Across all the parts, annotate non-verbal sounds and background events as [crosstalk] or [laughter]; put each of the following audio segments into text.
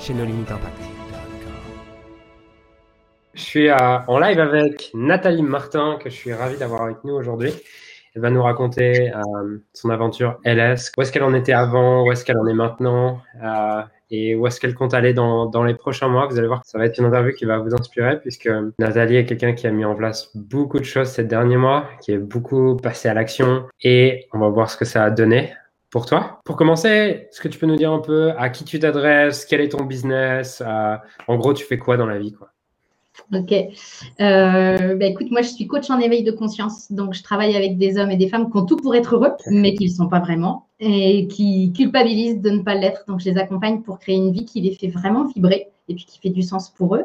chez nos limites impact. Je suis en live avec Nathalie Martin, que je suis ravi d'avoir avec nous aujourd'hui. Elle va nous raconter euh, son aventure LS, où est-ce qu'elle en était avant, où est-ce qu'elle en est maintenant, euh, et où est-ce qu'elle compte aller dans, dans, les prochains mois. Vous allez voir, ça va être une interview qui va vous inspirer, puisque Nathalie est quelqu'un qui a mis en place beaucoup de choses ces derniers mois, qui est beaucoup passé à l'action, et on va voir ce que ça a donné pour toi? Pour commencer, est-ce que tu peux nous dire un peu à qui tu t'adresses, quel est ton business, en gros, tu fais quoi dans la vie quoi? Ok. Euh, bah, écoute, moi, je suis coach en éveil de conscience. Donc, je travaille avec des hommes et des femmes qui ont tout pour être heureux, mais qui ne le sont pas vraiment et qui culpabilisent de ne pas l'être. Donc, je les accompagne pour créer une vie qui les fait vraiment vibrer et puis qui fait du sens pour eux.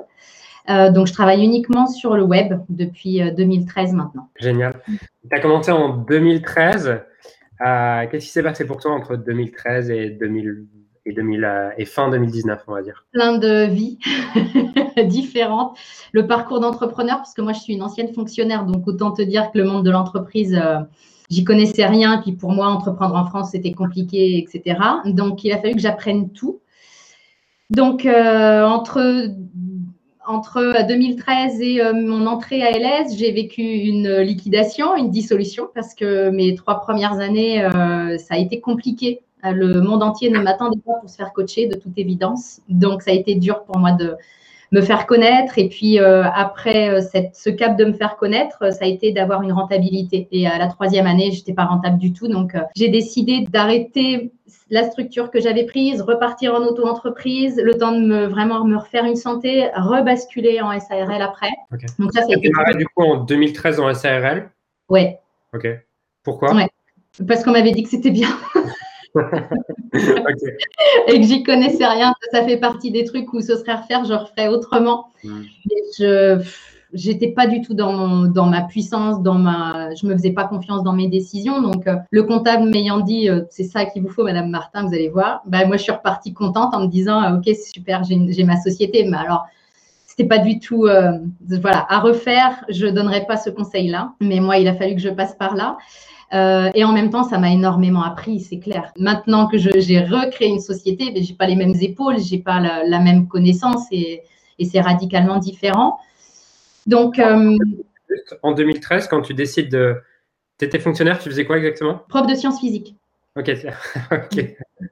Euh, donc, je travaille uniquement sur le web depuis 2013 euh, maintenant. Génial. Tu as commencé en 2013. Euh, qu'est-ce qui s'est passé pour toi entre 2013 et, 2000, et, 2000, euh, et fin 2019, on va dire? Plein de vies [laughs] différentes. Le parcours d'entrepreneur, parce que moi, je suis une ancienne fonctionnaire, donc autant te dire que le monde de l'entreprise, euh, j'y connaissais rien. Puis pour moi, entreprendre en France, c'était compliqué, etc. Donc, il a fallu que j'apprenne tout. Donc, entre entre 2013 et euh, mon entrée à LS, j'ai vécu une liquidation, une dissolution, parce que mes trois premières années, euh, ça a été compliqué. Le monde entier ne m'attendait pas pour se faire coacher, de toute évidence. Donc, ça a été dur pour moi de me faire connaître. Et puis, euh, après cette, ce cap de me faire connaître, ça a été d'avoir une rentabilité. Et à la troisième année, je n'étais pas rentable du tout. Donc, j'ai décidé d'arrêter la structure que j'avais prise, repartir en auto-entreprise, le temps de me vraiment me refaire une santé, rebasculer en SARL après. Donc ça, démarré du coup en 2013 en SARL. Ouais. Ok. Pourquoi? Parce qu'on m'avait dit que c'était bien. [laughs] [laughs] Et que j'y connaissais rien. Ça fait partie des trucs où ce serait à refaire, je referais autrement. Hmm. je j'étais pas du tout dans, dans ma puissance, dans ma, je me faisais pas confiance dans mes décisions. Donc, euh, le comptable m'ayant dit, euh, c'est ça qu'il vous faut, Madame Martin, vous allez voir. Bah, moi, je suis repartie contente en me disant, ah, ok, c'est super, j'ai ma société. Mais alors, c'était pas du tout, euh, voilà, à refaire. Je donnerais pas ce conseil-là. Mais moi, il a fallu que je passe par là. Et en même temps, ça m'a énormément appris, c'est clair. Maintenant que j'ai recréé une société, mais j'ai pas les mêmes épaules, j'ai pas la, même connaissance et, et c'est radicalement différent. Donc, euh, en 2013, quand tu décides de. Tu étais fonctionnaire, tu faisais quoi exactement? Prof de sciences physiques. Ok, [laughs] ok.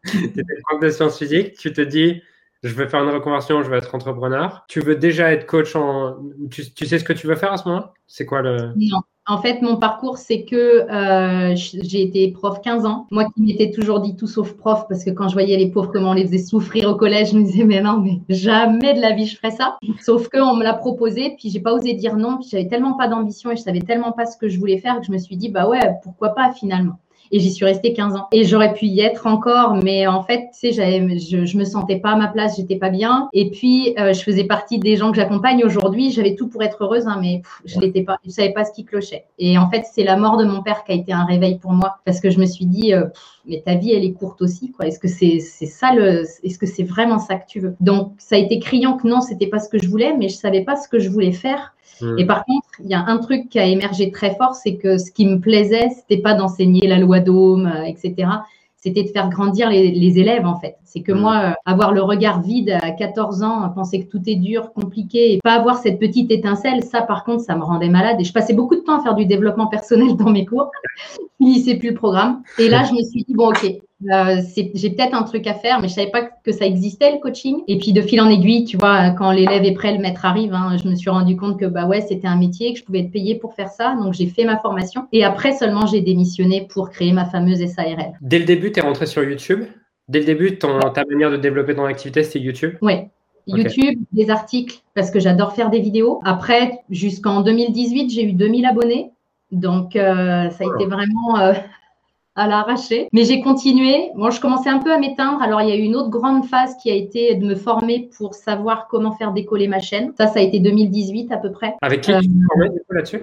tu étais prof de sciences physiques, tu te dis, je veux faire une reconversion, je veux être entrepreneur. Tu veux déjà être coach en. Tu, sais ce que tu veux faire à ce moment-là C'est quoi le? Non, en fait, mon parcours, c'est que euh, j'ai été prof 15 ans. Moi qui m'étais toujours dit tout sauf prof, parce que quand je voyais les pauvres, comment on les faisait souffrir au collège, je me disais, mais non, mais jamais de la vie je ferais ça. Sauf qu'on me l'a proposé, puis j'ai pas osé dire non, puis j'avais tellement pas d'ambition et je savais tellement pas ce que je voulais faire que je me suis dit, bah ouais, pourquoi pas finalement et j'y suis restée 15 ans. Et j'aurais pu y être encore, mais en fait, tu sais, je, je me sentais pas à ma place, j'étais pas bien. Et puis, euh, je faisais partie des gens que j'accompagne aujourd'hui. J'avais tout pour être heureuse, hein, mais je l'étais pas. Je savais pas ce qui clochait. Et en fait, c'est la mort de mon père qui a été un réveil pour moi, parce que je me suis dit, euh, mais ta vie, elle est courte aussi, quoi. Est-ce que c'est c'est ça le, est-ce que c'est vraiment ça que tu veux? Donc, ça a été criant que non, c'était pas ce que je voulais, mais je savais pas ce que je voulais faire. Hmm. Et par contre, il y a un truc qui a émergé très fort, c'est que ce qui me plaisait, c'était pas d'enseigner la loi d'Ohm, euh, etc. C'était de faire grandir les, élèves, en fait. C'est que hmm. moi, euh, avoir le regard vide à 14 ans, penser que tout est dur, compliqué, et pas avoir cette petite étincelle, ça, par contre, ça me rendait malade. Et je passais beaucoup de temps à faire du développement personnel [laughs] dans mes cours. Je finissais plus le programme. Et là, je me suis dit, bon, OK, euh, j'ai peut-être un truc à faire, mais je savais pas que ça existait le coaching. Et puis de fil en aiguille, tu vois, quand l'élève est prêt, le maître arrive. Hein, je me suis rendu compte que bah ouais, c'était un métier, que je pouvais être payée pour faire ça. Donc j'ai fait ma formation. Et après seulement, j'ai démissionné pour créer ma fameuse SARL. Dès le début, tu es rentré sur YouTube? Dès le début, ton, ta manière de développer ton activité, c'était YouTube? Oui. YouTube, des articles, parce que j'adore faire des vidéos. Après, jusqu'en 2018, j'ai eu 2000 abonnés. Donc, euh, ça a été vraiment euh, [laughs] à l'arracher. Mais j'ai continué. Bon, je commençais un peu à m'éteindre. Alors, il y a eu une autre grande phase qui a été de me former pour savoir comment faire décoller ma chaîne. Ça, ça a été 2018 à peu près. Avec qui tu te formais là-dessus?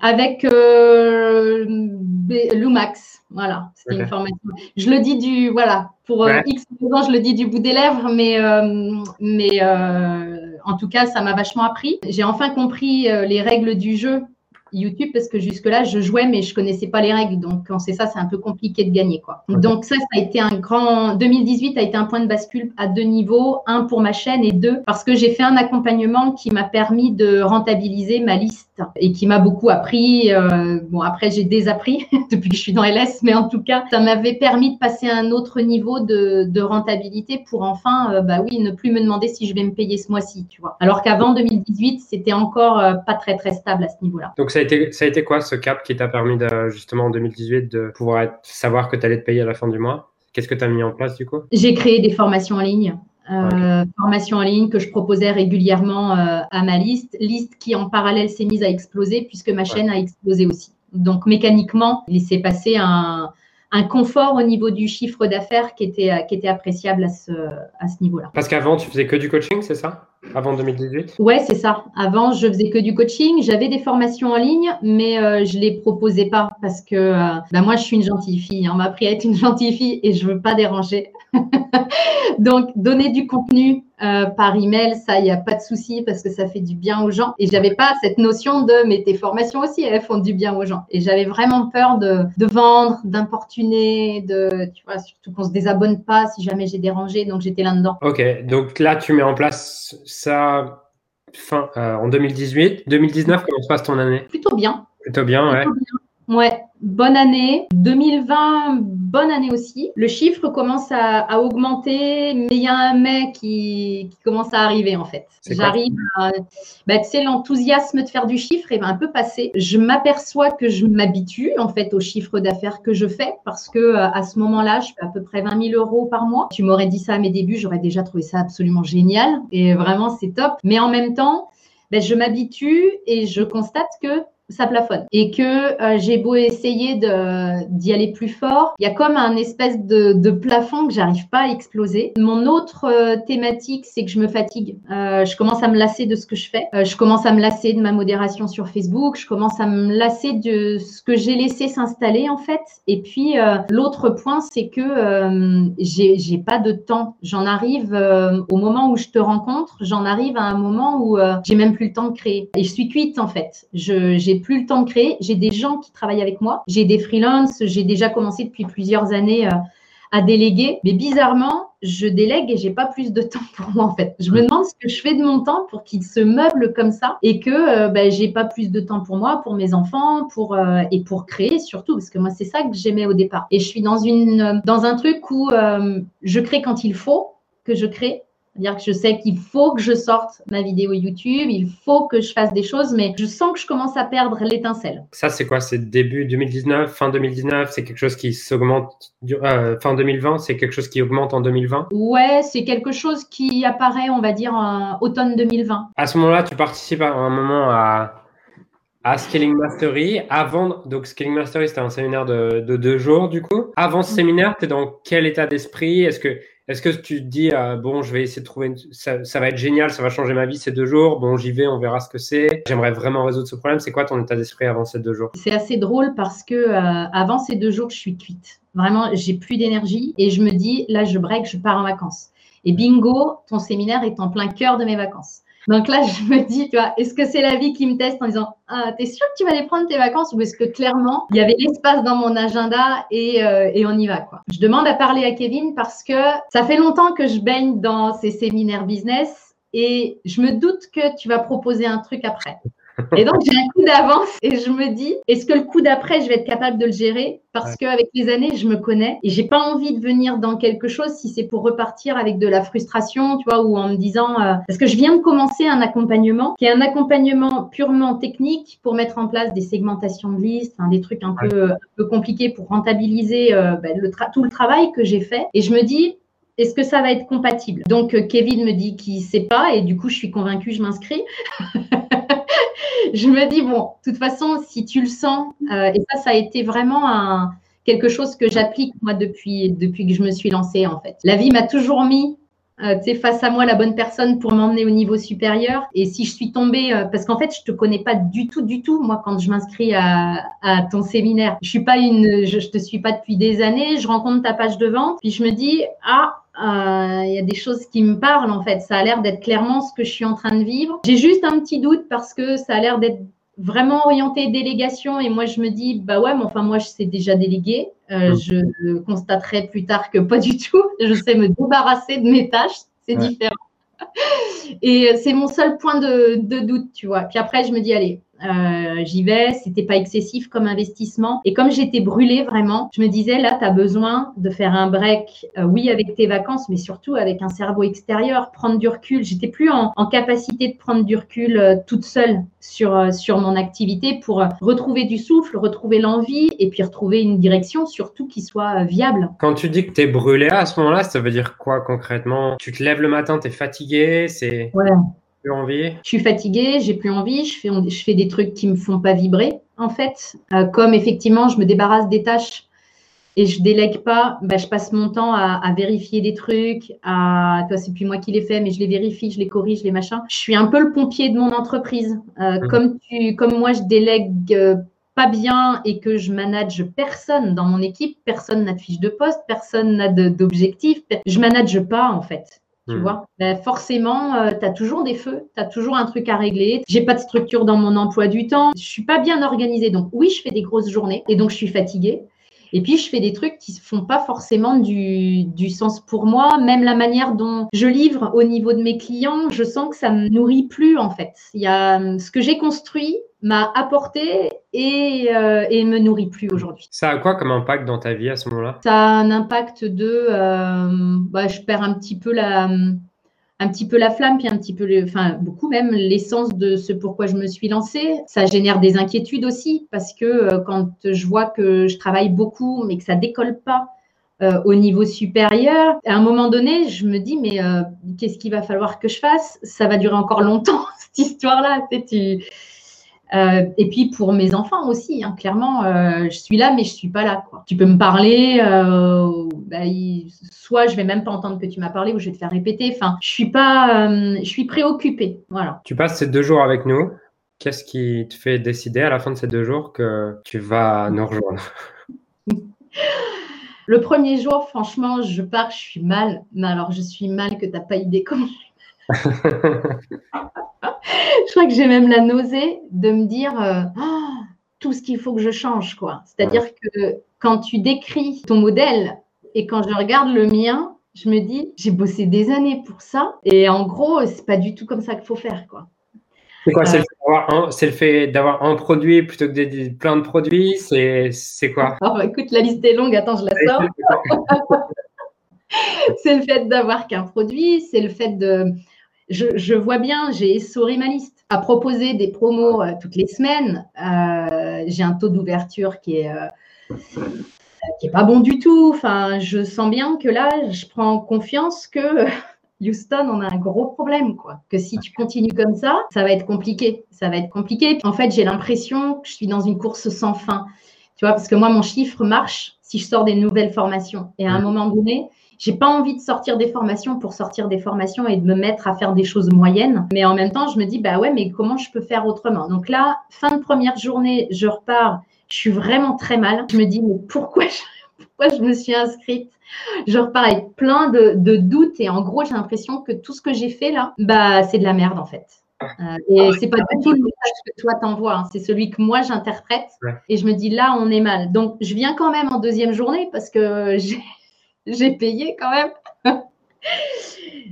Avec euh, Lumax. Voilà, c'était une formation. Je le dis du, voilà, pour euh, X ans, je le dis du bout des lèvres, mais, euh, mais euh, en tout cas, ça m'a vachement appris. J'ai enfin compris les règles du jeu YouTube parce que jusque-là, je jouais, mais je connaissais pas les règles. Donc, quand c'est ça, c'est un peu compliqué de gagner. Quoi. Donc, ça, ça a été un grand. 2018 a été un point de bascule à deux niveaux. Un pour ma chaîne et deux parce que j'ai fait un accompagnement qui m'a permis de rentabiliser ma liste et qui m'a beaucoup appris. Euh, bon, après, j'ai désappris [laughs] depuis que je suis dans LS, mais en tout cas, ça m'avait permis de passer à un autre niveau de, de rentabilité pour enfin, euh, bah oui, ne plus me demander si je vais me payer ce mois-ci, tu vois. Alors qu'avant 2018, c'était encore euh, pas très, très stable à ce niveau-là. Donc, ça a été, ça a été quoi ce cap qui t'a permis de, justement en 2018 de pouvoir être, savoir que tu allais te payer à la fin du mois? Qu'est-ce que tu as mis en place du coup? J'ai créé des formations en ligne. Euh, formation en ligne que je proposais régulièrement euh, à ma liste, liste qui en parallèle s'est mise à exploser puisque ma chaîne a explosé aussi. Donc mécaniquement, il s'est passé un, un confort au niveau du chiffre d'affaires qui était, qui était appréciable à ce, à ce niveau-là. Parce qu'avant, tu faisais que du coaching, c'est ça? Avant 2018 Ouais, c'est ça. Avant, je faisais que du coaching. J'avais des formations en ligne, mais euh, je les proposais pas parce que euh, bah, moi, je suis une gentille fille. On m'a appris à être une gentille fille et je veux pas déranger. [laughs] Donc, donner du contenu euh, par email, ça, il n'y a pas de souci parce que ça fait du bien aux gens. Et j'avais pas cette notion de, mais tes formations aussi, elles font du bien aux gens. Et j'avais vraiment peur de, de vendre, d'importuner, de, tu vois, surtout qu'on se désabonne pas si jamais j'ai dérangé. Donc, j'étais là-dedans. Ok. Donc là, tu mets en place ça fin euh, en 2018. 2019, comment se passe ton année? Plutôt bien. Plutôt bien, ouais. Ouais, bonne année. 2020, bonne année aussi. Le chiffre commence à, augmenter, mais il y a un mais qui, commence à arriver en fait. J'arrive à. Bah, tu sais, l'enthousiasme de faire du chiffre est un peu passé. Je m'aperçois que je m'habitue en fait au chiffre d'affaires que je fais parce que euh, à ce moment-là, je fais à peu près 20 000 euros par mois. Tu m'aurais dit ça à mes débuts, j'aurais déjà trouvé ça absolument génial et vraiment c'est top. Mais en même temps, ben, je m'habitue et je constate que ça plafonne. Et que euh, j'ai beau essayer d'y aller plus fort, il y a comme un espèce de, de plafond que j'arrive pas à exploser. Mon autre euh, thématique, c'est que je me fatigue. Euh, je commence à me lasser de ce que je fais. je commence à me lasser de ma modération sur Facebook. Je commence à me lasser de ce que j'ai laissé s'installer en fait. Et puis l'autre point, c'est que j'ai pas de temps. J'en arrive au moment où je te rencontre, j'en arrive à un moment où j'ai même plus le temps de créer. Et je suis cuite en fait. Je j'ai plus le temps de créer. J'ai des gens qui travaillent avec moi. J'ai des freelances. J'ai déjà commencé depuis plusieurs années euh, à déléguer. Mais bizarrement, je délègue et j'ai pas plus de [laughs] temps pour moi en fait. Je me demande ce que je fais de mon temps pour qu'il se meuble comme ça et que euh, ben, j'ai pas plus de temps pour moi, pour mes enfants, pour euh, et pour créer surtout parce que moi c'est ça que j'aimais au départ. Et je suis dans une dans un truc où je crée quand il faut que je crée c'est-à-dire que je sais qu'il faut que je sorte ma vidéo YouTube, il faut que je fasse des choses, mais je sens que je commence à perdre l'étincelle. Ça, c'est quoi? C'est début 2019, fin 2019 C'est quelque chose qui s'augmente euh, fin 2020 C'est quelque chose qui augmente en 2020 Ouais, c'est quelque chose qui apparaît, on va dire, en automne 2020. À ce moment-là, tu participes à un moment à à Scaling Mastery. Avant, donc Scaling Mastery, c'était un séminaire de, de, deux jours, du coup. Avant ce séminaire, tu es dans quel état d'esprit? Est-ce que est-ce que tu te dis, euh, bon, je vais essayer de trouver, ça, va être génial, ça va changer ma vie ces deux jours, bon, j'y vais, on verra ce que c'est. J'aimerais vraiment résoudre ce problème. C'est quoi ton état d'esprit avant ces deux jours? C'est assez drôle parce que euh, avant ces deux jours, je suis cuite. Vraiment, j'ai plus d'énergie et je me dis, là, je break, je pars en vacances. Et bingo, ton séminaire est en plein cœur de mes vacances. Donc là, je me dis, tu vois, est-ce que c'est la vie qui me teste en disant, ah, t'es sûr que tu vas aller prendre tes vacances? Ou est-ce que clairement, il y avait l'espace dans mon agenda et, euh, et on y va, quoi? Je demande à parler à Kevin parce que ça fait longtemps que je baigne dans ces séminaires business et je me doute que tu vas proposer un truc après. Et donc, j'ai un coup d'avance et je me dis, est-ce que le coup d'après, je vais être capable de le gérer? Parce qu'avec les années, je me connais et j'ai pas envie de venir dans quelque chose si c'est pour repartir avec de la frustration, tu vois, ou en me disant, euh, parce que je viens de commencer un accompagnement qui est un accompagnement purement technique pour mettre en place des segmentations de listes, des trucs un peu, un peu compliqués pour rentabiliser euh, ben, le tout le travail que j'ai fait. Et je me dis, est-ce que ça va être compatible? Donc, euh, Kevin me dit qu'il ne sait pas et du coup, je suis convaincue, je m'inscris. [laughs] je me dis, bon, de toute façon, si tu le sens, euh, et ça, ça a été vraiment un, quelque chose que j'applique moi depuis, depuis que je me suis lancée en fait. La vie m'a toujours mis euh, face à moi la bonne personne pour m'emmener au niveau supérieur. Et si je suis tombée, euh, parce qu'en fait, je te connais pas du tout, du tout, moi, quand je m'inscris à, à, ton séminaire. Je suis pas une, je, je, te suis pas depuis des années. Je rencontre ta page de vente, puis je me dis, ah, euh, il y a des choses qui me parlent en fait. Ça a l'air d'être clairement ce que je suis en train de vivre. J'ai juste un petit doute parce que ça a l'air d'être vraiment orienté délégation et moi je me dis bah ouais mais enfin moi je sais déjà déléguer euh, mm. je constaterai plus tard que pas du tout [laughs] je sais me débarrasser de mes tâches c'est différent [laughs] et c'est mon seul point de, de, doute tu vois puis après je me dis allez euh, j'y vais, c'était pas excessif comme investissement. Et comme j'étais brûlée vraiment, je me disais là, tu as besoin de faire un break, euh, oui, avec tes vacances, mais surtout avec un cerveau extérieur, prendre du recul. J'étais plus en, en, capacité de prendre du recul euh, toute seule sur, sur mon activité pour retrouver du souffle, retrouver l'envie et puis retrouver une direction surtout qui soit viable. Quand tu dis que tu es brûlée à ce moment-là, ça veut dire quoi concrètement? Tu te lèves le matin, tu es fatiguée, c'est... Ouais envie Je suis fatiguée, j'ai plus envie, je fais, je fais des trucs qui me font pas vibrer, en fait. Euh, comme effectivement, je me débarrasse des tâches et je délègue pas, bah, je passe mon temps à, vérifier des trucs, à, toi, c'est plus moi qui les fais, mais je les vérifie, je les corrige, les machins. Je suis un peu le pompier de mon entreprise. Euh, mmh. comme, tu, comme moi, je délègue euh, pas bien et que je manage personne dans mon équipe, personne n'a de fiche de poste, personne n'a d'objectif, je manage pas, en fait. Tu hmm. vois, ben forcément, euh, tu as toujours des feux, tu as toujours un truc à régler. J'ai pas de structure dans mon emploi du temps. Je suis pas bien organisée. Donc, oui, je fais des grosses journées et donc je suis fatiguée. Et puis, je fais des trucs qui ne font pas forcément du, du, sens pour moi. Même la manière dont je livre au niveau de mes clients, je sens que ça me nourrit plus, en fait. Il y a ce que j'ai construit m'a apporté et, euh, et me nourrit plus aujourd'hui. Ça a quoi comme impact dans ta vie à ce moment-là? Ça a un impact de, euh, bah, je perds un petit peu la, un petit peu la flamme, puis un petit peu, enfin beaucoup même l'essence de ce pourquoi je me suis lancée. Ça génère des inquiétudes aussi parce que euh, quand je vois que je travaille beaucoup mais que ça décolle pas euh, au niveau supérieur, à un moment donné, je me dis mais qu'est-ce qu'il va falloir que je fasse? Ça va durer encore longtemps [laughs] cette histoire-là. Tu, tu euh, et puis pour mes enfants aussi, hein, clairement, euh, je suis là, mais je suis pas là. Quoi. Tu peux me parler, euh, bah, soit je vais même pas entendre que tu m'as parlé, ou je vais te faire répéter. Enfin, je suis pas, je suis préoccupée. Voilà. Tu passes ces deux jours avec nous. Qu'est-ce qui te fait décider à la fin de ces deux jours que tu vas nous rejoindre? [laughs] Le premier jour, franchement, je pars, je suis mal. Mais alors, je suis mal que tu n'as pas idée comment je [laughs] [laughs] crois que j'ai même la nausée de me dire euh, oh, tout ce qu'il faut que je change. quoi. C'est-à-dire que quand tu décris ton modèle et quand je regarde le mien, je me dis j'ai bossé des années pour ça et en gros, c'est pas du tout comme ça qu'il faut faire. quoi. C'est quoi C'est le fait d'avoir un, produit plutôt que de, plein de produits C'est quoi? [laughs] Oh, Écoute, la liste est longue. Attends, je la sors. [laughs] c'est le fait d'avoir qu'un produit, c'est le fait de je, vois bien, j'ai essoré ma liste à proposer des promos euh, toutes les semaines. Euh, j'ai un taux d'ouverture qui est, euh, qui est pas bon du tout. Enfin, je sens bien que là, je prends confiance que [laughs] Houston, on a un gros problème, quoi. Que si tu continues comme ça, ça va être compliqué. Ça va être compliqué. En fait, j'ai l'impression que je suis dans une course sans fin. Tu vois, parce que moi, mon chiffre marche si je sors des nouvelles formations. Et à un moment donné, j'ai pas envie de sortir des formations pour sortir des formations et de me mettre à faire des choses moyennes. Mais en même temps, je me dis, bah ouais, mais comment je peux faire autrement? Donc là, fin de première journée, je repars. Je suis vraiment très mal. Je me dis, mais pourquoi je, [laughs] pourquoi je me suis inscrite? Je repars avec plein de, doutes et en gros, j'ai l'impression que tout ce que j'ai fait là, bah, c'est de la merde en fait. Euh, et c'est pas du tout le message que toi t'envoies, hein. c'est celui que moi j'interprète. Et je me dis là, on est mal. Donc je viens quand même en deuxième journée parce que [laughs] j'ai j'ai payé quand même.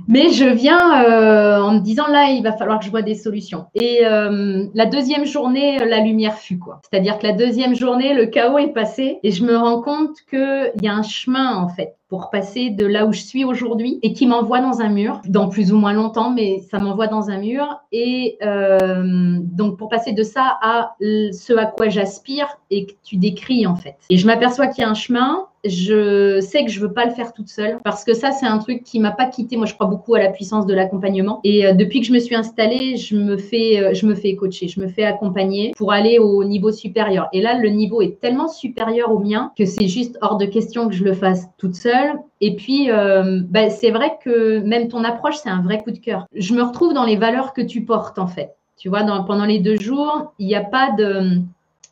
Mais je viens euh, en me disant là, il va falloir que je vois des solutions. Et euh, la deuxième journée, la lumière fut quoi. C'est-à-dire que la deuxième journée, le chaos est passé et je me rends compte qu'il y a un chemin en fait pour passer de là où je suis aujourd'hui et qui m'envoie dans un mur, dans plus ou moins longtemps, mais ça m'envoie dans un mur. Et euh, donc pour passer de ça à ce à quoi j'aspire et que tu décris en fait. Et je m'aperçois qu'il y a un chemin je sais que je veux pas le faire toute seule parce que ça, c'est un truc qui m'a pas quitté. Moi, je crois beaucoup à la puissance de l'accompagnement. Et euh, depuis que je me suis installée, je me fais, euh, je me fais coacher, je me fais accompagner pour aller au niveau supérieur. Et là, le niveau est tellement supérieur au mien que c'est juste hors de question que je le fasse toute seule. Et puis, euh, bah, c'est vrai que même ton approche, c'est un vrai coup de cœur. Je me retrouve dans les valeurs que tu portes, en fait. Tu vois, pendant les deux jours, il n'y a pas de.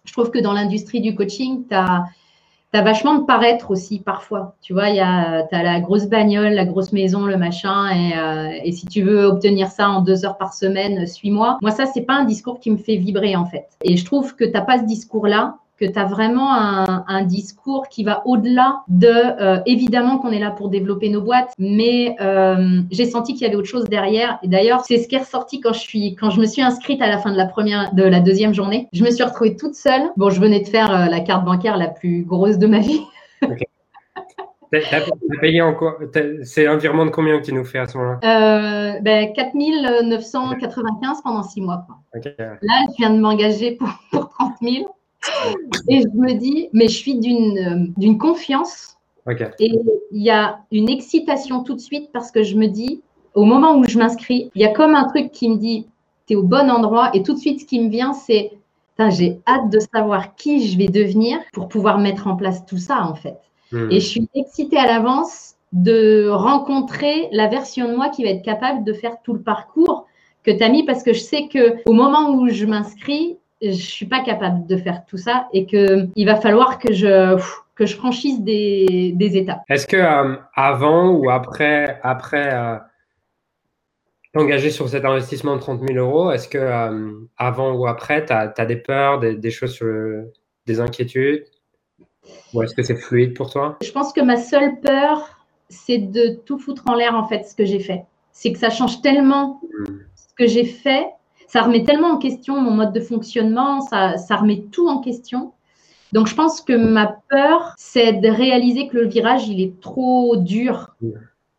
Je trouve que dans l'industrie du coaching, tu as T'as vachement de paraître aussi parfois. Tu vois, a, as la grosse bagnole, la grosse maison, le machin, et, euh, et, si tu veux obtenir ça en deux heures par semaine, suis-moi. Moi, ça, c'est pas un discours qui me fait vibrer en fait. Et je trouve que t'as pas ce discours-là que tu as vraiment un, discours qui va au-delà de, euh, évidemment qu'on est là pour développer nos boîtes, mais euh, j'ai senti qu'il y avait autre chose derrière. Et d'ailleurs, c'est ce qui est ressorti quand je, suis, quand je me suis inscrite à la fin de la, première, de la deuxième journée. Je me suis retrouvée toute seule. Bon, je venais de faire euh, la carte bancaire la plus grosse de ma vie. Okay. T'as payé en quoi? C'est un virement de combien que tu nous fais à ce moment-là? Euh, ben, 4995 pendant six mois. Là, je viens de m'engager pour, pour 30 000. Et je me dis, mais je suis d'une d'une confiance. Et il y a une excitation tout de suite parce que je me dis, au moment où je m'inscris, il y a comme un truc qui me dit, tu es au bon endroit. Et tout de suite, ce qui me vient, c'est, j'ai hâte de savoir qui je vais devenir pour pouvoir mettre en place tout ça, en fait. Hmm. Et je suis excitée à l'avance de rencontrer la version de moi qui va être capable de faire tout le parcours que tu as mis parce que je sais que au moment où je m'inscris, je suis pas capable de faire tout ça et que il va falloir que je que je franchisse des, des étapes. Est-ce que euh, avant ou après après euh, t'engager sur cet investissement de 30 000 euros, est-ce que euh, avant ou après tu as, des peurs, des, des choses sur des inquiétudes? Ou est-ce que c'est fluide pour toi? Je pense que ma seule peur, c'est de tout foutre en l'air en fait ce que j'ai fait. C'est que ça change tellement hmm. ce que j'ai fait ça remet tellement en question mon mode de fonctionnement, ça, remet tout en question. Donc, je pense que ma peur, c'est de réaliser que le virage, il est trop dur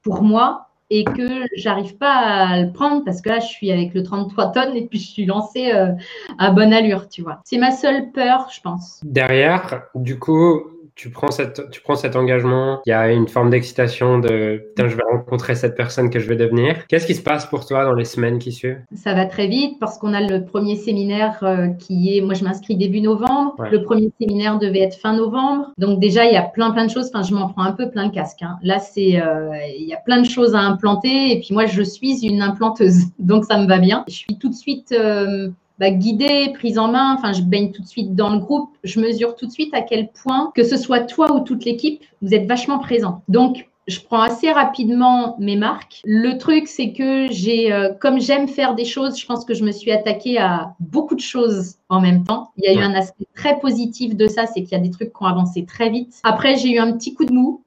pour moi et que j'arrive pas à le prendre parce que là, je suis avec le 33 tonnes et puis je suis lancée euh, à bonne allure, tu vois. C'est ma seule peur, je pense. Derrière, du coup, tu prends, cette, tu prends cet engagement, il y a une forme d'excitation de putain, je vais rencontrer cette personne que je vais devenir. Qu'est-ce qui se passe pour toi dans les semaines qui suivent? Ça va très vite parce qu'on a le premier séminaire euh, qui est, moi je m'inscris début novembre, le premier séminaire devait être fin novembre. Donc déjà, il y a plein plein de choses, enfin je m'en prends un peu plein le casque. Hein. Là, c'est, euh, il y a plein de choses à implanter et puis moi je suis une implanteuse, [laughs] donc ça me va bien. Je suis tout de suite... Euh, bah, guidée, prise en main. Enfin, je baigne tout de suite dans le groupe. Je mesure tout de suite à quel point, que ce soit toi ou toute l'équipe, vous êtes vachement présent. Donc, je prends assez rapidement mes marques. Le truc, c'est que j'ai, euh, comme j'aime faire des choses, je pense que je me suis attaquée à beaucoup de choses en même temps. Il y a eu un aspect très positif de ça, c'est qu'il y a des trucs qui ont avancé très vite. Après, j'ai eu un petit coup de mou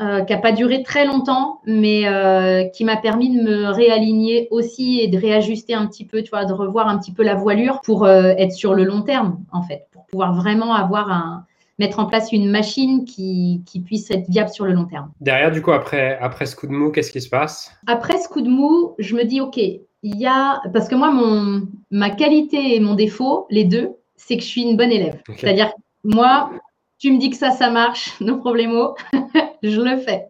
euh, qui n'a pas duré très longtemps, mais euh, qui m'a permis de me réaligner aussi et de réajuster un petit peu, tu vois, de revoir un petit peu la voilure pour euh, être sur le long terme, en fait, pour pouvoir vraiment avoir un, mettre en place une machine qui, qui, puisse être viable sur le long terme. Derrière, du coup, après, après ce coup de mou, qu'est-ce qui se passe? Après ce coup de mou, je me dis, OK, il y a. Parce que moi, mon, ma qualité et mon défaut, les deux, c'est que je suis une bonne élève. C'est-à-dire, moi, tu me dis que ça, ça marche, [laughs] no problemo, [laughs] je le fais.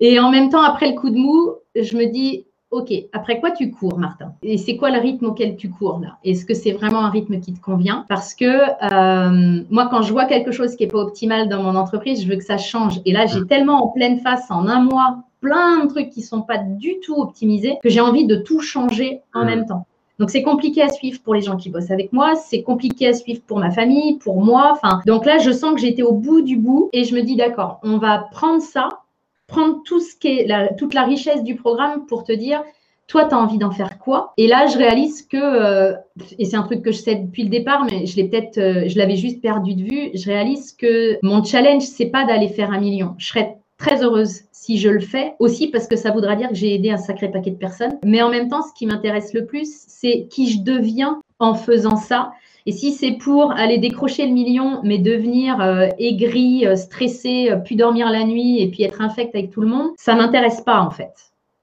Et en même temps, après le coup de mou, je me dis, OK, après quoi tu cours, Martin? Et c'est quoi le rythme auquel tu cours là? Est-ce que c'est vraiment un rythme qui te convient? Parce que euh, moi, quand je vois quelque chose qui n'est pas optimal dans mon entreprise, je veux que ça change. Et là, j'ai tellement en pleine face en un mois plein de trucs qui sont pas du tout optimisés que j'ai envie de tout changer en même temps. Donc c'est compliqué à suivre pour les gens qui bossent avec moi, c'est compliqué à suivre pour ma famille, pour moi. Enfin, donc là, je sens que j'étais au bout du bout et je me dis d'accord, on va prendre ça, prendre tout ce qui est toute la richesse du programme pour te dire toi, tu as envie d'en faire quoi? Et là, je réalise que, euh, et c'est un truc que je sais depuis le départ, mais je l'ai peut-être, euh, je l'avais juste perdu de vue, je réalise que mon challenge, c'est pas d'aller faire un million. Je serais très heureuse si je le fais, aussi parce que ça voudra dire que j'ai aidé un sacré paquet de personnes. Mais en même temps, ce qui m'intéresse le plus, c'est qui je deviens en faisant ça. Et si c'est pour aller décrocher le million, mais devenir euh, aigri, euh, stressé, euh, puis dormir la nuit et puis être infect avec tout le monde, ça m'intéresse pas en fait.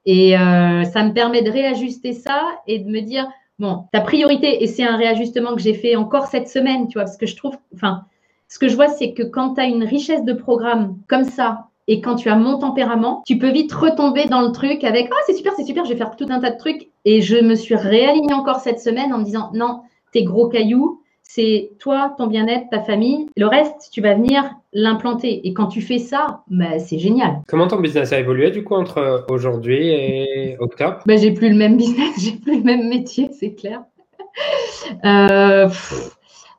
Et ça me permet de réajuster ça et de me dire, bon, ta priorité, et c'est un réajustement que j'ai fait encore cette semaine, tu vois, parce que je trouve, enfin, ce que je vois, c'est que quand tu as une richesse de programme comme ça, et quand tu as mon tempérament, tu peux vite retomber dans le truc avec Ah, c'est super, c'est super, je vais faire tout un tas de trucs. Et je me suis réalignée encore cette semaine en me disant Non, tes gros cailloux, c'est toi, ton bien-être, ta famille. Le reste, tu vas venir l'implanter. Et quand tu fais ça, bah, c'est génial. Comment ton business a évolué du coup entre aujourd'hui et octobre? Bah, J'ai plus le même business, [laughs] j'ai plus le même métier, c'est clair. euh,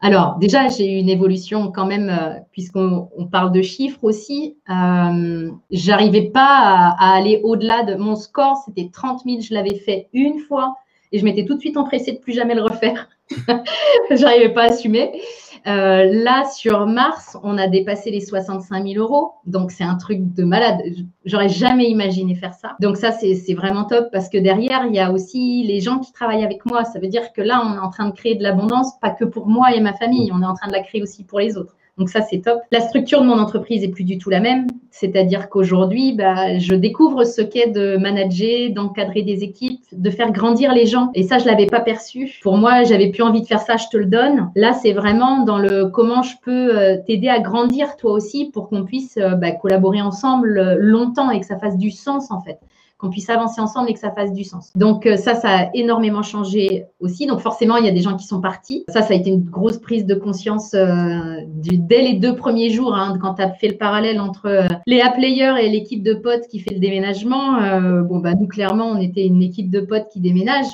alors, déjà, j'ai eu une évolution quand même, euh, puisqu'on parle de chiffres aussi. Euh, J'arrivais pas à, aller au-delà de mon score, c'était 30 000, je l'avais fait une fois et je m'étais tout de suite empressée de plus jamais le refaire. [laughs] J'arrivais pas à assumer. Euh, là, sur Mars, on a dépassé les 65 000 euros. Donc, c'est un truc de malade. J'aurais jamais imaginé faire ça. Donc, ça, c'est vraiment top parce que derrière, il y a aussi les gens qui travaillent avec moi. Ça veut dire que là, on est en train de créer de l'abondance, pas que pour moi et ma famille. On est en train de la créer aussi pour les autres. Donc ça, c'est top. La structure de mon entreprise est plus du tout la même. C'est-à-dire qu'aujourd'hui, bah, je découvre ce qu'est de manager, d'encadrer des équipes, de faire grandir les gens. Et ça, je l'avais pas perçu. Pour moi, j'avais plus envie de faire ça, je te le donne. Là, c'est vraiment dans le comment je peux euh, t'aider à grandir toi aussi pour qu'on puisse euh, bah, collaborer ensemble euh, longtemps et que ça fasse du sens en fait qu'on puisse avancer ensemble et que ça fasse du sens. Donc euh, ça, ça a énormément changé aussi. Donc forcément, il y a des gens qui sont partis. Ça, ça a été une grosse prise de conscience euh, dès les deux premiers jours, hein, quand tu as fait le parallèle entre euh, les A-players et l'équipe de potes qui fait le déménagement. bon, bah, nous, clairement, on était une équipe de potes qui déménage.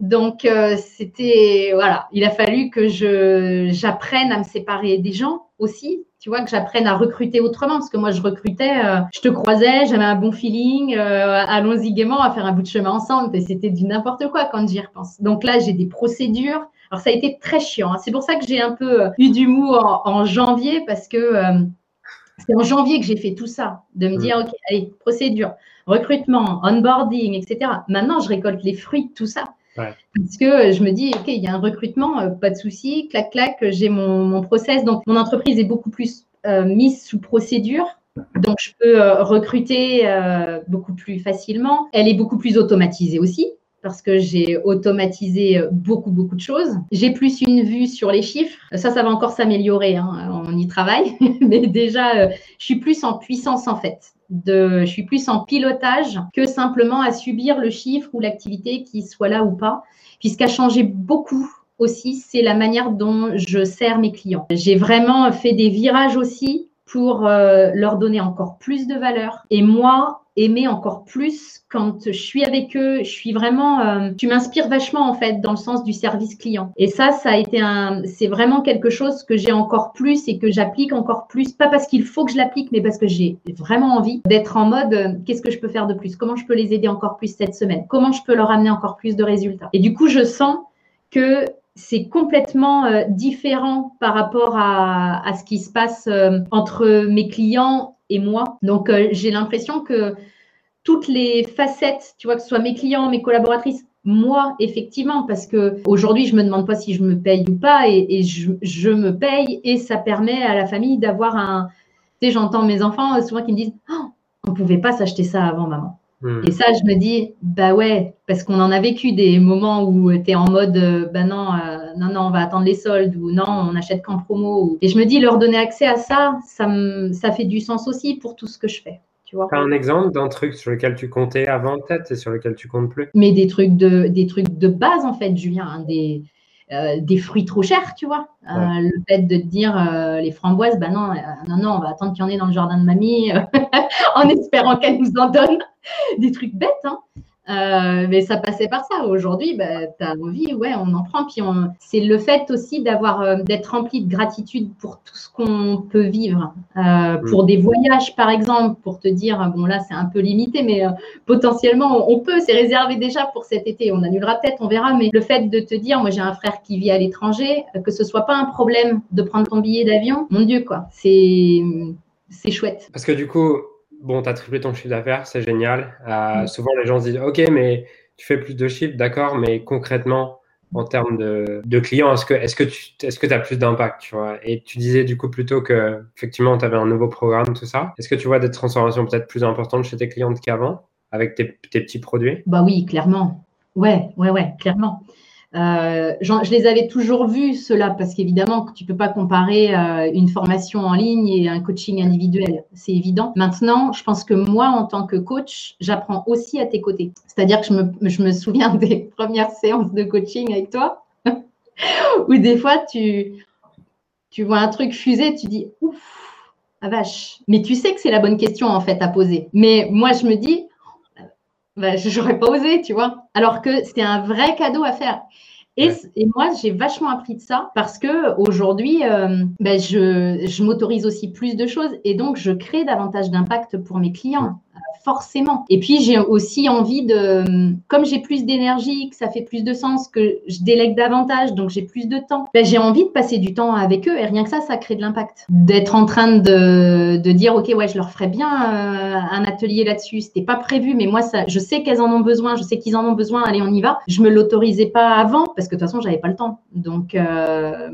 Donc, c'était, voilà, il a fallu que je, j'apprenne à me séparer des gens aussi, tu vois, que j'apprenne à recruter autrement. Parce que moi, je recrutais, euh, je te croisais, j'avais un bon feeling, euh, allons-y gaiement à faire un bout de chemin ensemble. Et c'était du n'importe quoi quand j'y repense. Donc là, j'ai des procédures. Alors, ça a été très chiant. Hein. C'est pour ça que j'ai un peu euh, eu du mou en, janvier, parce que c'est en janvier que j'ai fait tout ça, de me mmh. dire, OK, allez, procédure, recrutement, onboarding, etc. Maintenant, je récolte les fruits de tout ça. Parce que je me dis, OK, il y a un recrutement, euh, pas de souci, clac, clac, j'ai mon, process. Donc, mon entreprise est beaucoup plus euh, mise sous procédure. Donc, je peux euh, recruter beaucoup plus facilement. Elle est beaucoup plus automatisée aussi parce que j'ai automatisé beaucoup, beaucoup de choses. J'ai plus une vue sur les chiffres. Ça, ça va encore s'améliorer. Hein. On y travaille. [laughs] Mais déjà, je suis plus en puissance en fait je suis plus en pilotage que simplement à subir le chiffre ou l'activité qui soit là ou pas. Puisqu'à changé beaucoup aussi, c'est la manière dont je sers mes clients. J'ai vraiment fait des virages aussi pour euh, leur donner encore plus de valeur. Et moi, aimer encore plus quand je suis avec eux. Je suis vraiment, euh, tu m'inspires vachement en fait dans le sens du service client. Et ça, ça a été un, c'est vraiment quelque chose que j'ai encore plus et que j'applique encore plus. Pas parce qu'il faut que je l'applique, mais parce que j'ai vraiment envie d'être en mode, euh, qu'est-ce que je peux faire de plus? Comment je peux les aider encore plus cette semaine? Comment je peux leur amener encore plus de résultats? Et du coup, je sens que c'est complètement euh, différent par rapport à, à, ce qui se passe entre mes clients et moi. Donc, euh, j'ai l'impression que toutes les facettes, tu vois, que ce soit mes clients, mes collaboratrices, moi, effectivement, parce que aujourd'hui, je me demande pas si je me paye ou pas, et, je, me paye, et ça permet à la famille d'avoir un. Tu sais, j'entends mes enfants souvent qui me disent oh, on pouvait pas s'acheter ça avant, maman. Hmm. Et ça, je me dis, bah ouais, parce qu'on en a vécu des moments où tu es en mode, euh, bah non, euh, non, non, on va attendre les soldes ou non, on achète qu'en promo. Et je me dis, leur donner accès à ça, ça, ça fait du sens aussi pour tout ce que je fais. Tu vois. un exemple d'un truc sur lequel tu comptais avant peut-être et sur lequel tu comptes plus? Mais des trucs de, des trucs de base en fait, Julien, hein, des, euh, des fruits trop chers, tu vois. le fait de te dire les framboises, bah non, non, non, on va attendre qu'il y en ait dans le jardin de mamie [laughs] en espérant qu'elle nous en donne des trucs bêtes, hein. Euh, mais ça passait par ça. Aujourd'hui, bah, tu as envie, ouais, on en prend. Puis c'est le fait aussi d'avoir, euh, d'être rempli de gratitude pour tout ce qu'on peut vivre. Euh, pour des voyages, par exemple, pour te dire, bon là, c'est un peu limité, mais potentiellement, on, peut. C'est réservé déjà pour cet été. On annulera peut-être, on verra. Mais le fait de te dire, moi, j'ai un frère qui vit à l'étranger, que ce soit pas un problème de prendre ton billet d'avion, mon Dieu, quoi. C'est c'est chouette. Parce que du coup, bon, tu as triplé ton chiffre d'affaires, c'est génial. Euh, mm. Souvent, les gens se disent, OK, mais tu fais plus de chiffres, d'accord, mais concrètement, en termes de, clients, est-ce que, est-ce que tu est-ce que as plus d'impact, tu vois? Et tu disais du coup plutôt que, effectivement, tu avais un nouveau programme, tout ça. Est-ce que tu vois des transformations peut-être plus importantes chez tes clientes qu'avant, avec tes, petits produits? Bah oui, clairement. Ouais, ouais, ouais, clairement. Euh, je les avais toujours vus, cela, parce qu'évidemment, tu peux pas comparer euh, une formation en ligne et un coaching individuel. C'est évident. Maintenant, je pense que moi, en tant que coach, j'apprends aussi à tes côtés. C'est-à-dire que je me, souviens [laughs] des premières séances de coaching avec toi, [laughs] où des fois, tu, tu vois un truc fusé, tu dis, ouf, ah vache. Mais tu sais que c'est la bonne question, en fait, à poser. Mais moi, je me dis, je n'aurais pas osé, tu vois. Alors que c'est un vrai cadeau à faire. Et, moi, j'ai vachement appris de ça parce que aujourd'hui, euh, bah, je, je m'autorise aussi plus de choses et donc je crée davantage d'impact pour mes clients forcément. Et puis, j'ai aussi envie de, comme j'ai plus d'énergie, que ça fait plus de sens, que je délègue davantage, donc j'ai plus de temps, ben, j'ai envie de passer du temps avec eux. Et rien que ça, ça crée de l'impact. D'être en train de, de, dire, OK, ouais, je leur ferais bien euh, un atelier là-dessus. C'était pas prévu, mais moi, ça, je sais qu'elles en ont besoin, je sais qu'ils en ont besoin. Allez, on y va. Je me l'autorisais pas avant parce que de toute façon, j'avais pas le temps. Donc, euh,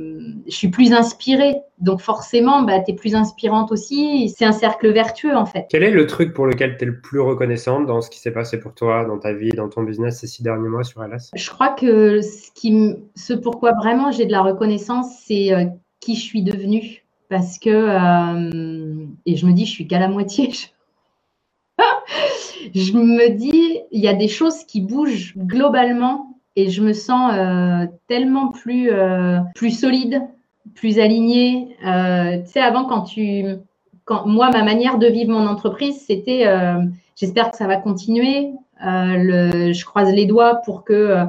je suis plus inspirée. Donc, forcément, bah, tu es plus inspirante aussi. C'est un cercle vertueux, en fait. Quel est le truc pour lequel es le plus reconnaissante dans ce qui s'est passé pour toi, dans ta vie, dans ton business ces six derniers mois sur LS Je crois que ce, qui, ce pourquoi vraiment j'ai de la reconnaissance, c'est euh, qui je suis devenue. Parce que, euh, et je me dis, je suis qu'à la moitié. je [laughs] me dis, il y a des choses qui bougent globalement et je me sens euh, tellement plus, plus solide, plus alignée. tu sais, avant, quand tu. Moi, ma manière de vivre mon entreprise, c'était J'espère que ça va continuer. Euh, je croise les doigts pour que, euh,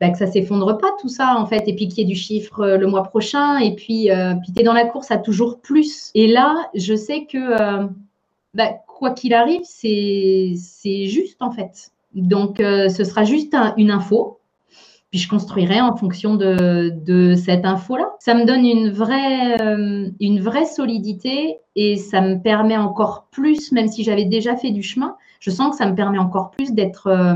bah, ça ne s'effondre pas tout ça en fait, et puis qu'il y ait du chiffre euh, le mois prochain, et puis, puis tu es dans la course à toujours plus. Et là, je sais que bah, quoi qu'il arrive, c'est juste en fait. Donc, ce sera juste une info. Puis je construirai en fonction de, de cette info-là. Ça me donne une vraie, une vraie solidité et ça me permet encore plus, même si j'avais déjà fait du chemin, je sens que ça me permet encore plus d'être euh,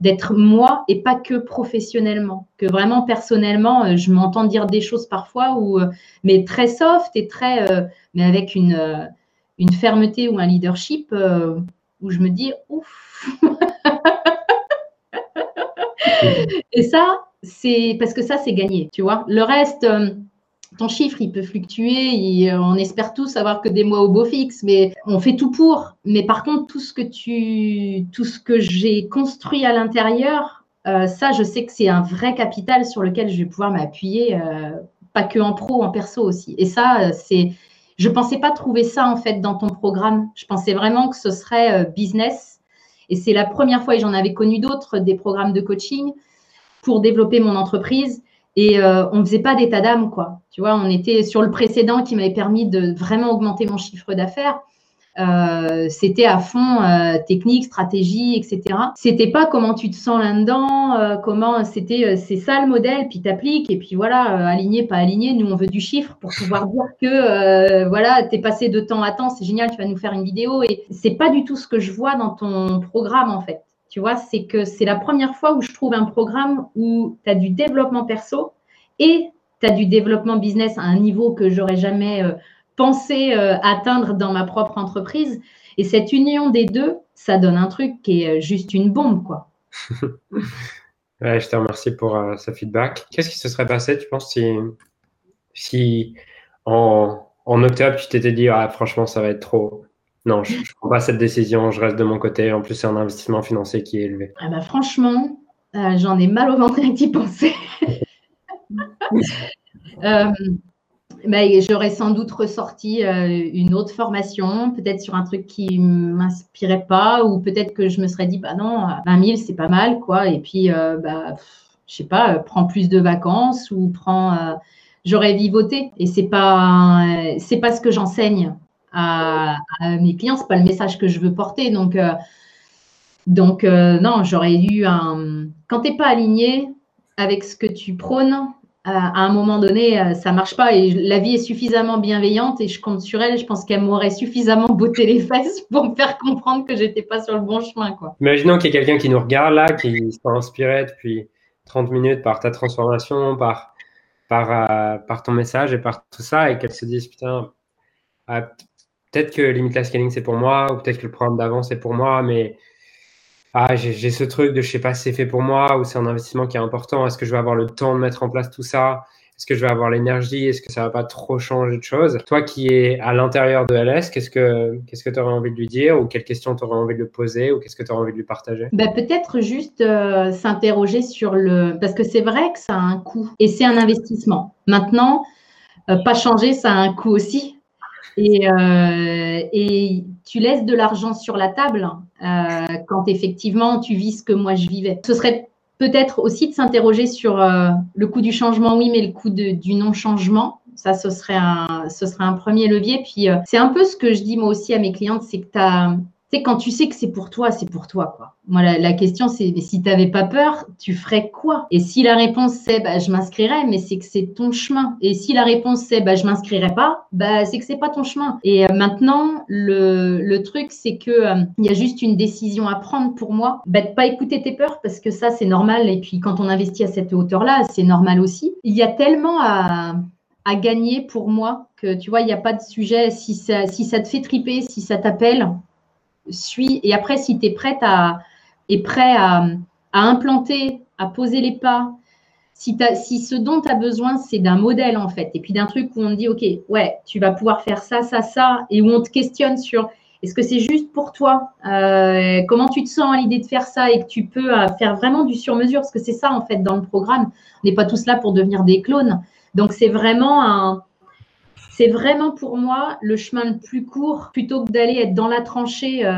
d'être moi et pas que professionnellement. Que vraiment personnellement, euh, je m'entends dire des choses parfois, où, euh, mais très soft et très, mais avec une, une fermeté ou un leadership où je me dis ouf. [laughs] et ça, c'est parce que ça, c'est gagné, tu vois. Le reste, ton chiffre, il peut fluctuer. on espère tous avoir que des mois au beau fixe, mais on fait tout pour. Mais par contre, tout ce que tu, tout ce que j'ai construit à l'intérieur, euh, ça, je sais que c'est un vrai capital sur lequel je vais pouvoir m'appuyer, euh, pas que en pro, en perso aussi. Et ça, euh, c'est, je pensais pas trouver ça en fait dans ton programme. Je pensais vraiment que ce serait business. Et c'est la première fois, et j'en avais connu d'autres, des programmes de coaching pour développer mon entreprise. Et euh, on ne faisait pas d'état d'âme, quoi. Tu vois, on était sur le précédent qui m'avait permis de vraiment augmenter mon chiffre d'affaires. Euh, c'était à fond euh, technique, stratégie, etc. C'était pas comment tu te sens là-dedans, comment c'était, c'est ça le modèle, puis t'appliques et puis voilà, aligné, pas aligné. Nous on veut du chiffre pour pouvoir dire que voilà, t'es passé de temps à temps, c'est génial, tu vas nous faire une vidéo et c'est pas du tout ce que je vois dans ton programme en fait. Tu vois, c'est que c'est la première fois où je trouve un programme où tu as du développement perso et tu as du développement business à un niveau que j'aurais jamais euh, pensé euh, atteindre dans ma propre entreprise. Et cette union des deux, ça donne un truc qui est euh, juste une bombe, quoi. [laughs] ouais, je te remercie pour ce feedback. Qu'est-ce qui se serait passé, tu penses, si, si en, en octobre, tu t'étais dit, ah, franchement, ça va être trop, non, je ne prends pas cette décision, je reste de mon côté. En plus, c'est un investissement financier qui est élevé. Ah bah, franchement, euh, j'en ai mal au ventre à y penser. [laughs] euh, bah, J'aurais sans doute ressorti euh, une autre formation, peut-être sur un truc qui m'inspirait pas, ou peut-être que je me serais dit, bah non, 20 000, c'est pas mal, quoi. Et puis, euh, bah, je sais pas, prends plus de vacances ou prends. J'aurais vivoté. Et c'est pas, c'est pas ce que j'enseigne à, mes clients, c'est pas le message que je veux porter. Donc, euh, donc euh, non, j'aurais eu un. Quand tu n'es pas aligné avec ce que tu prônes, euh, à un moment donné, ça marche pas et la vie est suffisamment bienveillante et je compte sur elle. Je pense qu'elle m'aurait suffisamment botté les [laughs] fesses pour me faire comprendre que j'étais pas sur le bon chemin. Quoi. Imaginons qu'il y ait quelqu'un qui nous regarde là, qui s'est inspiré depuis 30 minutes par ta transformation, par, par, par ton message et par tout ça et qu'elle se dise putain, ah, peut-être que Limit Scaling c'est pour moi, ou peut-être que le programme d'avant c'est pour moi, mais ah, j'ai ce truc de je sais pas si c'est fait pour moi ou c'est un investissement qui est important. Est-ce que je vais avoir le temps de mettre en place tout ça? Est-ce que je vais avoir l'énergie? Est-ce que ça va pas trop changer de choses? Toi qui es à l'intérieur de LS, qu'est-ce que qu'est-ce que tu aurais envie de lui dire ou quelles questions tu aurais envie de lui poser ou qu'est-ce que tu aurais envie de lui partager? Bah, Peut-être juste euh, s'interroger sur le. Parce que c'est vrai que ça a un coût et c'est un investissement. Maintenant, euh, pas changer, ça a un coût aussi. Et, euh, et, tu laisses de l'argent sur la table quand effectivement tu vis ce que moi je vivais. Ce serait peut-être aussi de s'interroger sur euh, le coût du changement, oui, mais le coût du non-changement. Ça, ce serait, un, ce serait un premier levier. Puis, euh, c'est un peu ce que je dis moi aussi à mes clientes, c'est que tu as sais, quand tu sais que c'est pour toi, c'est pour toi. Moi, la, question, c'est si tu n'avais pas peur, tu ferais quoi? Et si la réponse c'est bah, je m'inscrirais, mais c'est que c'est ton chemin. Et si la réponse c'est bah, je m'inscrirais pas, bah, c'est que c'est pas ton chemin. Et euh, maintenant, le, le truc, c'est que euh, il y a juste une décision à prendre pour moi, bah, de pas écouter tes peurs parce que ça, c'est normal. Et puis, quand on investit à cette hauteur-là, c'est normal aussi. Il y a tellement à à gagner pour moi que tu vois, il n'y a pas de sujet. Si ça, si ça te fait triper, si ça t'appelle, suis. Et après, si tu es prête à, et prêt à, implanter, à poser les pas, si, si ce dont tu as besoin, c'est d'un modèle en fait, et puis d'un truc où on te dit, OK, ouais, tu vas pouvoir faire ça, ça, ça, et où on te questionne sur est-ce que c'est juste pour toi euh, Comment tu te sens à l'idée de faire ça et que tu peux euh, faire vraiment du sur-mesure Parce que c'est ça en fait dans le programme. On n'est pas tous là pour devenir des clones. Donc c'est vraiment un, c'est vraiment pour moi le chemin le plus court plutôt que d'aller être dans la tranchée euh,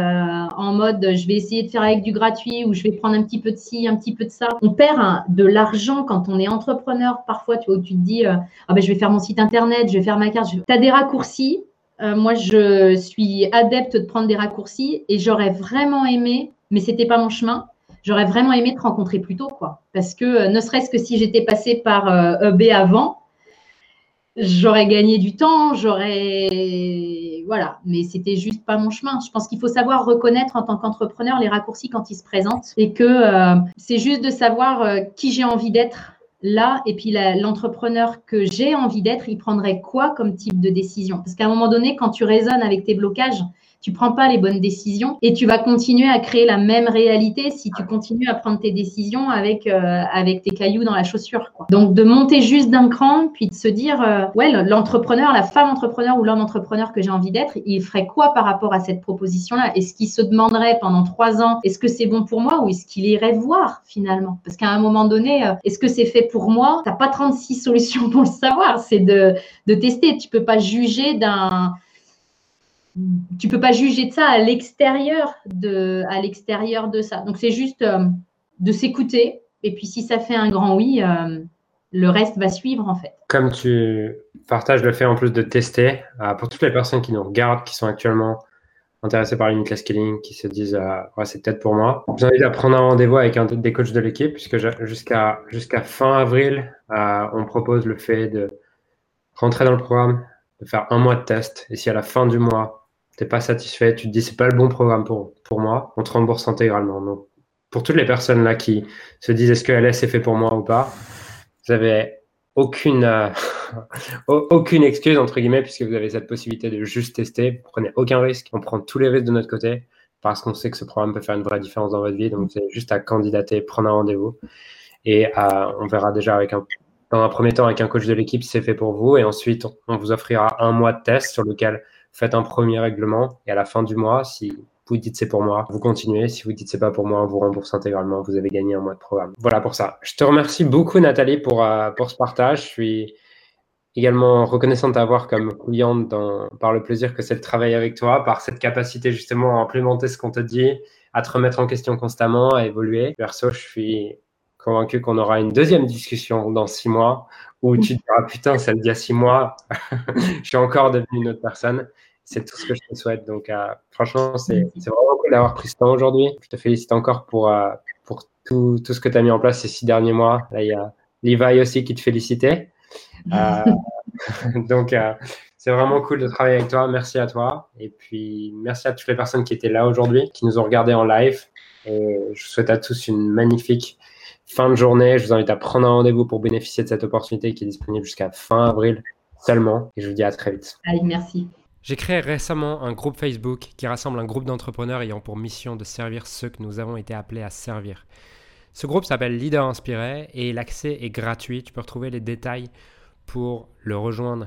en mode je vais essayer de faire avec du gratuit ou je vais prendre un petit peu de ci, un petit peu de ça. On perd de l'argent quand on est entrepreneur parfois, tu vois, tu te dis euh, ah ben, je vais faire mon site internet, je vais faire ma carte. Tu as des raccourcis. Euh, moi, je suis adepte de prendre des raccourcis et j'aurais vraiment aimé, mais c'était pas mon chemin, j'aurais vraiment aimé te rencontrer plus tôt, quoi. Parce que ne serait-ce que si j'étais passée par EB avant, j'aurais gagné du temps, j'aurais. Voilà, mais c'était juste pas mon chemin. Je pense qu'il faut savoir reconnaître en tant qu'entrepreneur les raccourcis quand ils se présentent et que euh, c'est juste de savoir euh, qui j'ai envie d'être là et puis l'entrepreneur que j'ai envie d'être, il prendrait quoi comme type de décision? Parce qu'à un moment donné, quand tu raisonnes avec tes blocages, tu prends pas les bonnes décisions et tu vas continuer à créer la même réalité si tu continues à prendre tes décisions avec euh, avec tes cailloux dans la chaussure. Donc de monter juste d'un cran, puis de se dire euh, ouais l'entrepreneur, la femme entrepreneur ou l'homme entrepreneur que j'ai envie d'être, il ferait quoi par rapport à cette proposition-là? Est-ce qu'il se demanderait pendant trois ans est-ce que c'est bon pour moi ou est-ce qu'il irait voir finalement? Parce qu'à un moment donné, euh, est-ce que c'est fait pour moi? T'as pas 36 solutions pour le savoir, c'est de de tester. Tu peux pas juger d'un tu peux pas juger de ça à l'extérieur de, à l'extérieur de ça. Donc c'est juste euh, de s'écouter. Et puis si ça fait un grand oui, euh, le reste va suivre en fait. Comme tu partages le fait en plus de tester, euh, pour toutes les personnes qui nous regardent, qui sont actuellement intéressées par class killing, qui se disent ouais, c'est peut-être pour moi, je vous invite à prendre un rendez-vous avec un des coachs de l'équipe, puisque jusqu'à jusqu'à fin avril, on propose le fait de rentrer dans le programme, de faire un mois de test. Et si à la fin du mois, t'es pas satisfait, tu te dis c'est pas le bon programme pour, pour moi, on te rembourse intégralement. Donc, pour toutes les personnes là qui se disent est-ce que LS est fait pour moi ou pas, vous avez aucune, euh, [laughs] aucune excuse entre guillemets puisque vous avez cette possibilité de juste tester. Vous prenez aucun risque, on prend tous les risques de notre côté parce qu'on sait que ce programme peut faire une vraie différence dans votre vie. Donc, c'est juste à candidater, prendre un rendez-vous et euh, on verra déjà avec un, dans un premier temps avec un coach de l'équipe si c'est fait pour vous et ensuite on vous offrira un mois de test sur lequel faites un premier règlement et à la fin du mois, si vous dites c'est pour moi, vous continuez. Si vous dites c'est pas pour moi, on vous rembourse intégralement. Vous avez gagné un mois de programme. Voilà pour ça. Je te remercie beaucoup Nathalie pour, euh, pour ce partage. Je suis également reconnaissant d'avoir comme cliente dans, par le plaisir que c'est de travailler avec toi, par cette capacité justement à implémenter ce qu'on te dit, à te remettre en question constamment, à évoluer. Perso, je suis convaincu qu'on aura une deuxième discussion dans six mois où tu te diras putain, celle d'il y a six mois, [laughs] je suis encore devenu une autre personne. C'est tout ce que je te souhaite. Donc, euh, franchement, c'est vraiment cool d'avoir pris ce temps aujourd'hui. Je te félicite encore pour, euh, pour tout, tout, ce que tu as mis en place ces six derniers mois. Là, il y a Levi aussi qui te félicitait. [laughs] Euh, [laughs] donc, c'est vraiment cool de travailler avec toi. Merci à toi. Et puis, merci à toutes les personnes qui étaient là aujourd'hui, qui nous ont regardés en live. Et je vous souhaite à tous une magnifique fin de journée. Je vous invite à prendre un rendez-vous pour bénéficier de cette opportunité qui est disponible jusqu'à fin avril seulement. Et je vous dis à très vite. Allez, merci. J'ai créé récemment un groupe Facebook qui rassemble un groupe d'entrepreneurs ayant pour mission de servir ceux que nous avons été appelés à servir. Ce groupe s'appelle Leader Inspiré et l'accès est gratuit. Tu peux retrouver les détails pour le rejoindre